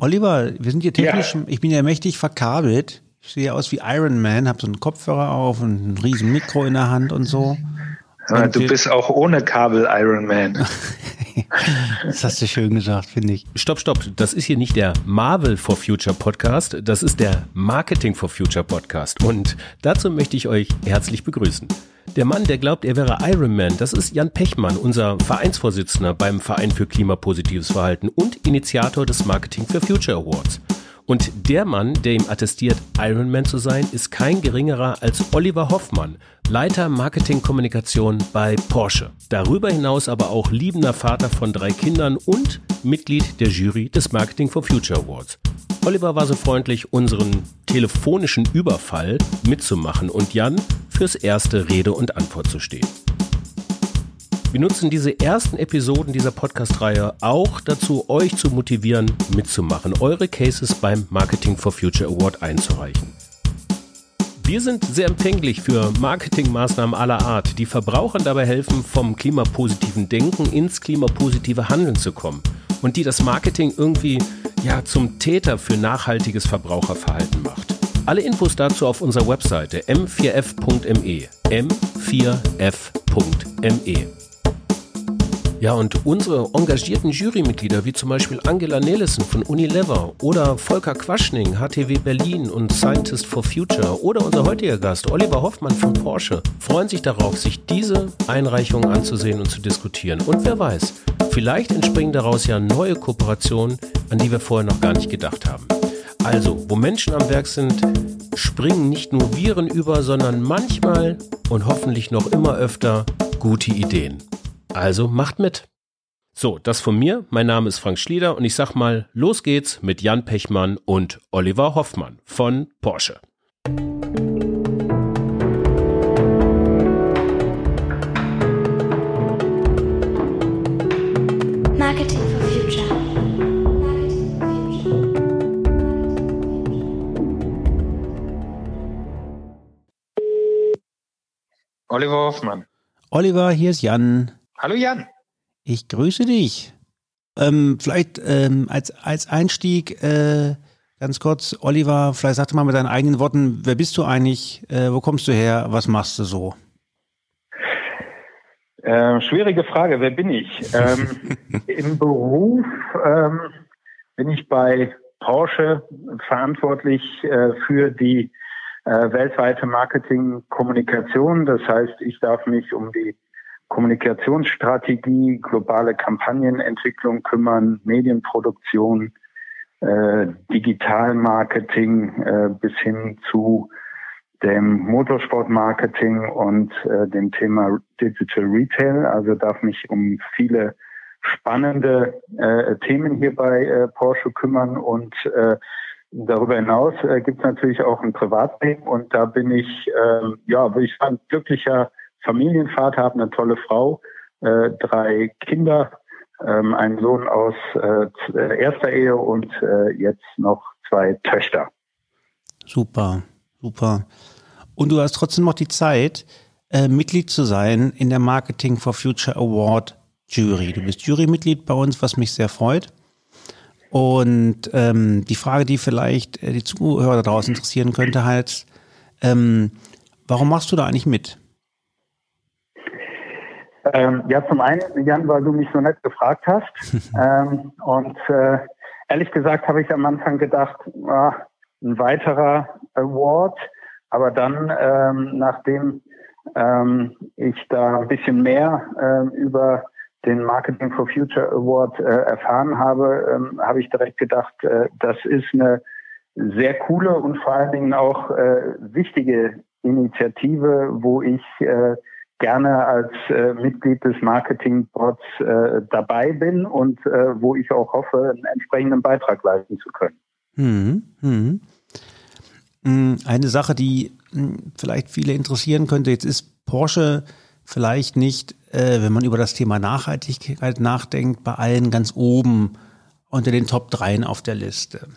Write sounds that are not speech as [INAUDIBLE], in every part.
Oliver, wir sind hier technisch, ja. ich bin ja mächtig verkabelt. Ich sehe aus wie Iron Man, habe so einen Kopfhörer auf und ein riesen Mikro in der Hand und so. Und du bist auch ohne Kabel Iron Man. [LAUGHS] [LAUGHS] das hast du schön gesagt, finde ich. Stopp, stopp. Das ist hier nicht der Marvel for Future Podcast. Das ist der Marketing for Future Podcast. Und dazu möchte ich euch herzlich begrüßen. Der Mann, der glaubt, er wäre Iron Man, das ist Jan Pechmann, unser Vereinsvorsitzender beim Verein für klimapositives Verhalten und Initiator des Marketing for Future Awards. Und der Mann, der ihm attestiert, Ironman zu sein, ist kein geringerer als Oliver Hoffmann, Leiter Marketingkommunikation bei Porsche. Darüber hinaus aber auch liebender Vater von drei Kindern und Mitglied der Jury des Marketing for Future Awards. Oliver war so freundlich, unseren telefonischen Überfall mitzumachen und Jan fürs erste Rede und Antwort zu stehen. Wir nutzen diese ersten Episoden dieser Podcast-Reihe auch dazu, euch zu motivieren, mitzumachen, eure Cases beim Marketing for Future Award einzureichen. Wir sind sehr empfänglich für Marketingmaßnahmen aller Art, die Verbrauchern dabei helfen, vom klimapositiven Denken ins klimapositive Handeln zu kommen und die das Marketing irgendwie ja zum Täter für nachhaltiges Verbraucherverhalten macht. Alle Infos dazu auf unserer Webseite m4f.me. m4f.me. Ja, und unsere engagierten Jurymitglieder, wie zum Beispiel Angela Nelissen von Unilever oder Volker Quaschning, HTW Berlin und Scientist for Future oder unser heutiger Gast Oliver Hoffmann von Porsche, freuen sich darauf, sich diese Einreichungen anzusehen und zu diskutieren. Und wer weiß, vielleicht entspringen daraus ja neue Kooperationen, an die wir vorher noch gar nicht gedacht haben. Also, wo Menschen am Werk sind, springen nicht nur Viren über, sondern manchmal und hoffentlich noch immer öfter gute Ideen. Also macht mit. So, das von mir. Mein Name ist Frank Schlieder und ich sag mal, los geht's mit Jan Pechmann und Oliver Hoffmann von Porsche. Marketing for Future. Oliver Hoffmann. Oliver, hier ist Jan. Hallo Jan. Ich grüße dich. Ähm, vielleicht ähm, als, als Einstieg äh, ganz kurz, Oliver, vielleicht sag doch mal mit deinen eigenen Worten, wer bist du eigentlich, äh, wo kommst du her, was machst du so? Äh, schwierige Frage, wer bin ich? Ähm, [LAUGHS] Im Beruf ähm, bin ich bei Porsche verantwortlich äh, für die äh, weltweite Marketing-Kommunikation. Das heißt, ich darf mich um die Kommunikationsstrategie, globale Kampagnenentwicklung kümmern, Medienproduktion, äh, Digitalmarketing äh, bis hin zu dem Motorsportmarketing und äh, dem Thema Digital Retail. Also darf mich um viele spannende äh, Themen hier bei äh, Porsche kümmern und äh, Darüber hinaus äh, gibt es natürlich auch ein Privatleben und da bin ich, äh, ja, würde ich sagen, glücklicher Familienvater, habe eine tolle Frau, äh, drei Kinder, ähm, einen Sohn aus äh, erster Ehe und äh, jetzt noch zwei Töchter. Super, super. Und du hast trotzdem noch die Zeit, äh, Mitglied zu sein in der Marketing for Future Award Jury. Du bist Jurymitglied bei uns, was mich sehr freut. Und ähm, die Frage, die vielleicht äh, die Zuhörer daraus interessieren könnte, halt, ähm, warum machst du da eigentlich mit? Ähm, ja, zum einen, Jan, weil du mich so nett gefragt hast. [LAUGHS] ähm, und äh, ehrlich gesagt habe ich am Anfang gedacht, ah, ein weiterer Award. Aber dann, ähm, nachdem ähm, ich da ein bisschen mehr ähm, über den Marketing for Future Award äh, erfahren habe, ähm, habe ich direkt gedacht, äh, das ist eine sehr coole und vor allen Dingen auch äh, wichtige Initiative, wo ich äh, gerne als äh, Mitglied des Marketingboards äh, dabei bin und äh, wo ich auch hoffe, einen entsprechenden Beitrag leisten zu können. Mhm. Mhm. Mm, eine Sache, die mm, vielleicht viele interessieren könnte, jetzt ist Porsche vielleicht nicht, äh, wenn man über das Thema Nachhaltigkeit nachdenkt, bei allen ganz oben unter den Top 3 auf der Liste.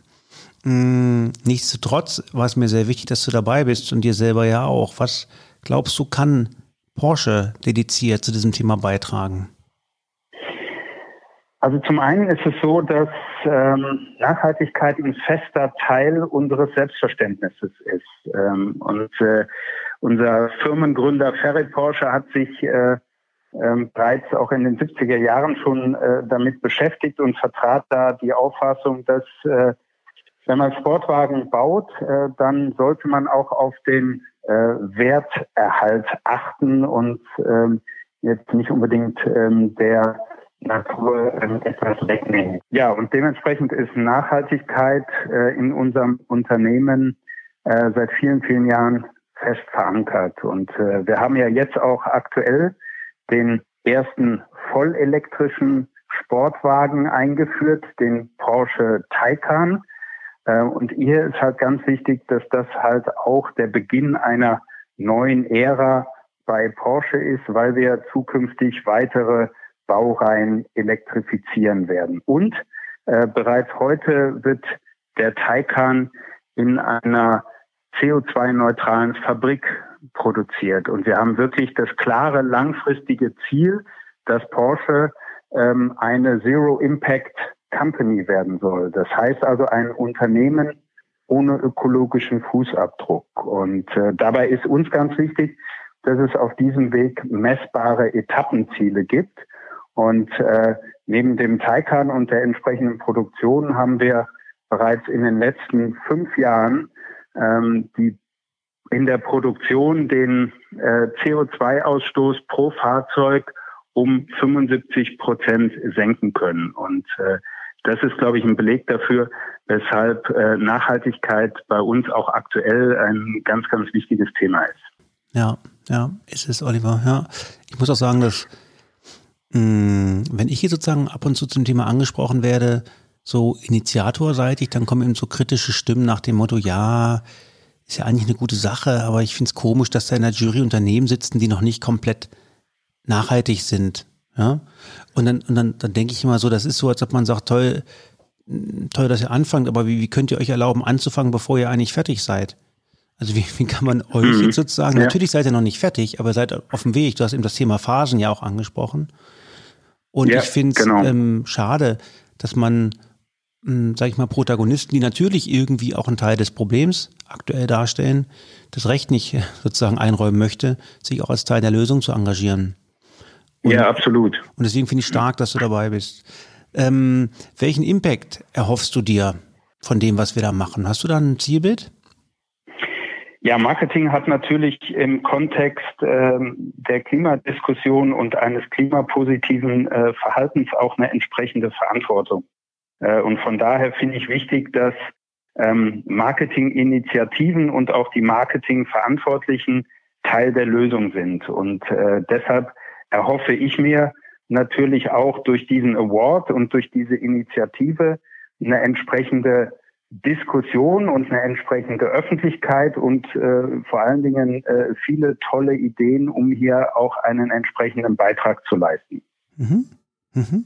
Mhm. Nichtsdestotrotz war es mir sehr wichtig, dass du dabei bist und dir selber ja auch. Was glaubst du, kann Porsche dediziert zu diesem Thema beitragen? Also zum einen ist es so, dass ähm, Nachhaltigkeit ein fester Teil unseres Selbstverständnisses ist. Ähm, und äh, unser Firmengründer Ferit Porsche hat sich äh, ähm, bereits auch in den 70er Jahren schon äh, damit beschäftigt und vertrat da die Auffassung, dass äh, wenn man Sportwagen baut, äh, dann sollte man auch auf den äh, Werterhalt achten und ähm, jetzt nicht unbedingt ähm, der Natur ähm, etwas wegnehmen. Ja, und dementsprechend ist Nachhaltigkeit äh, in unserem Unternehmen äh, seit vielen, vielen Jahren fest verankert. Und äh, wir haben ja jetzt auch aktuell den ersten vollelektrischen Sportwagen eingeführt, den Porsche Taycan. Äh, und hier ist halt ganz wichtig, dass das halt auch der Beginn einer neuen Ära bei Porsche ist, weil wir zukünftig weitere Baureihen elektrifizieren werden. Und äh, bereits heute wird der Taycan in einer CO2-neutralen Fabrik produziert. Und wir haben wirklich das klare langfristige Ziel, dass Porsche ähm, eine Zero-Impact Company werden soll. Das heißt also ein Unternehmen ohne ökologischen Fußabdruck. Und äh, dabei ist uns ganz wichtig, dass es auf diesem Weg messbare Etappenziele gibt. Und äh, neben dem Taycan und der entsprechenden Produktion haben wir bereits in den letzten fünf Jahren ähm, die in der Produktion den äh, CO2-Ausstoß pro Fahrzeug um 75 Prozent senken können. Und äh, das ist, glaube ich, ein Beleg dafür, weshalb äh, Nachhaltigkeit bei uns auch aktuell ein ganz, ganz wichtiges Thema ist. Ja, ja, ist es, Oliver. Ja, ich muss auch sagen, dass mh, hm, wenn ich hier sozusagen ab und zu zum Thema angesprochen werde, so initiatorseitig, dann kommen eben so kritische Stimmen nach dem Motto, ja, ist ja eigentlich eine gute Sache, aber ich finde es komisch, dass da in der Jury Unternehmen sitzen, die noch nicht komplett nachhaltig sind. Ja? Und dann, und dann, dann denke ich immer so, das ist so, als ob man sagt, toll, toll, dass ihr anfangt, aber wie, wie könnt ihr euch erlauben, anzufangen, bevor ihr eigentlich fertig seid? Also wie, wie kann man euch mhm. jetzt sozusagen, ja. natürlich seid ihr noch nicht fertig, aber seid auf dem Weg. Du hast eben das Thema Phasen ja auch angesprochen. Und ja, ich finde es genau. ähm, schade, dass man, ähm, sag ich mal, Protagonisten, die natürlich irgendwie auch einen Teil des Problems aktuell darstellen, das Recht nicht [LAUGHS] sozusagen einräumen möchte, sich auch als Teil der Lösung zu engagieren. Und, ja, absolut. Und deswegen finde ich stark, dass du dabei bist. Ähm, welchen Impact erhoffst du dir von dem, was wir da machen? Hast du da ein Zielbild? Ja, Marketing hat natürlich im Kontext ähm, der Klimadiskussion und eines klimapositiven äh, Verhaltens auch eine entsprechende Verantwortung. Äh, und von daher finde ich wichtig, dass ähm, Marketinginitiativen und auch die Marketingverantwortlichen Teil der Lösung sind. Und äh, deshalb erhoffe ich mir natürlich auch durch diesen Award und durch diese Initiative eine entsprechende Diskussion und eine entsprechende Öffentlichkeit und äh, vor allen Dingen äh, viele tolle Ideen, um hier auch einen entsprechenden Beitrag zu leisten. Mhm. Mhm.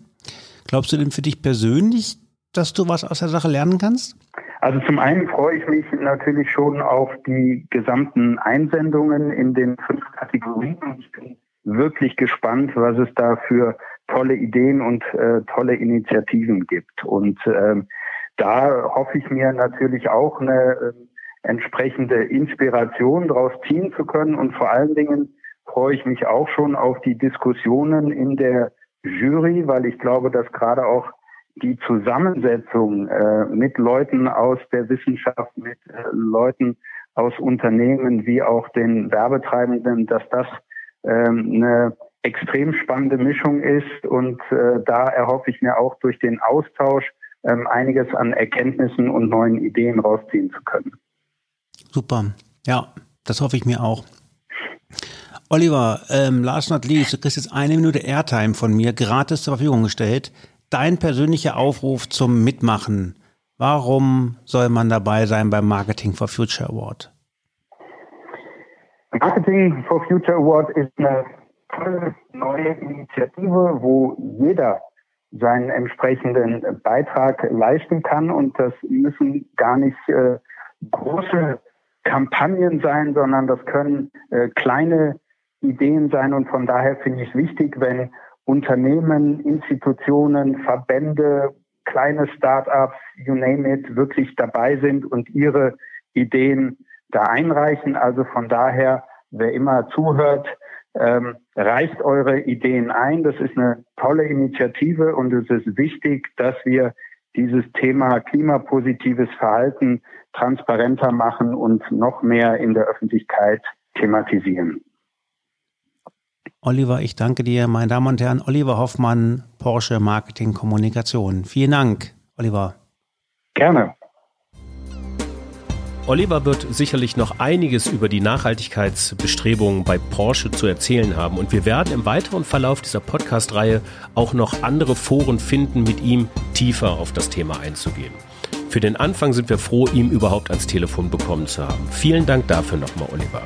Glaubst du denn für dich persönlich, dass du was aus der Sache lernen kannst? Also zum einen freue ich mich natürlich schon auf die gesamten Einsendungen in den fünf Kategorien. Ich bin wirklich gespannt, was es da für tolle Ideen und äh, tolle Initiativen gibt. Und ähm, da hoffe ich mir natürlich auch eine äh, entsprechende Inspiration daraus ziehen zu können. Und vor allen Dingen freue ich mich auch schon auf die Diskussionen in der Jury, weil ich glaube, dass gerade auch die Zusammensetzung äh, mit Leuten aus der Wissenschaft, mit äh, Leuten aus Unternehmen wie auch den Werbetreibenden, dass das eine extrem spannende Mischung ist. Und äh, da erhoffe ich mir auch durch den Austausch ähm, einiges an Erkenntnissen und neuen Ideen rausziehen zu können. Super. Ja, das hoffe ich mir auch. Oliver, ähm, last not least, du kriegst jetzt eine Minute Airtime von mir gratis zur Verfügung gestellt. Dein persönlicher Aufruf zum Mitmachen. Warum soll man dabei sein beim Marketing for Future Award? Marketing for Future Award ist eine tolle neue Initiative, wo jeder seinen entsprechenden Beitrag leisten kann. Und das müssen gar nicht äh, große Kampagnen sein, sondern das können äh, kleine Ideen sein. Und von daher finde ich es wichtig, wenn Unternehmen, Institutionen, Verbände, kleine Startups, you name it, wirklich dabei sind und ihre Ideen da einreichen. Also von daher, wer immer zuhört, ähm, reicht eure Ideen ein. Das ist eine tolle Initiative und es ist wichtig, dass wir dieses Thema klimapositives Verhalten transparenter machen und noch mehr in der Öffentlichkeit thematisieren. Oliver, ich danke dir, meine Damen und Herren. Oliver Hoffmann, Porsche Marketing Kommunikation. Vielen Dank, Oliver. Gerne. Oliver wird sicherlich noch einiges über die Nachhaltigkeitsbestrebungen bei Porsche zu erzählen haben und wir werden im weiteren Verlauf dieser Podcast-Reihe auch noch andere Foren finden, mit ihm tiefer auf das Thema einzugehen. Für den Anfang sind wir froh, ihm überhaupt ans Telefon bekommen zu haben. Vielen Dank dafür nochmal, Oliver.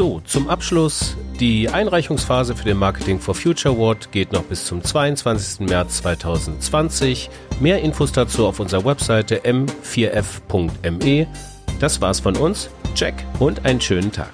So, zum Abschluss. Die Einreichungsphase für den Marketing for Future Award geht noch bis zum 22. März 2020. Mehr Infos dazu auf unserer Webseite m4f.me. Das war's von uns. Check und einen schönen Tag.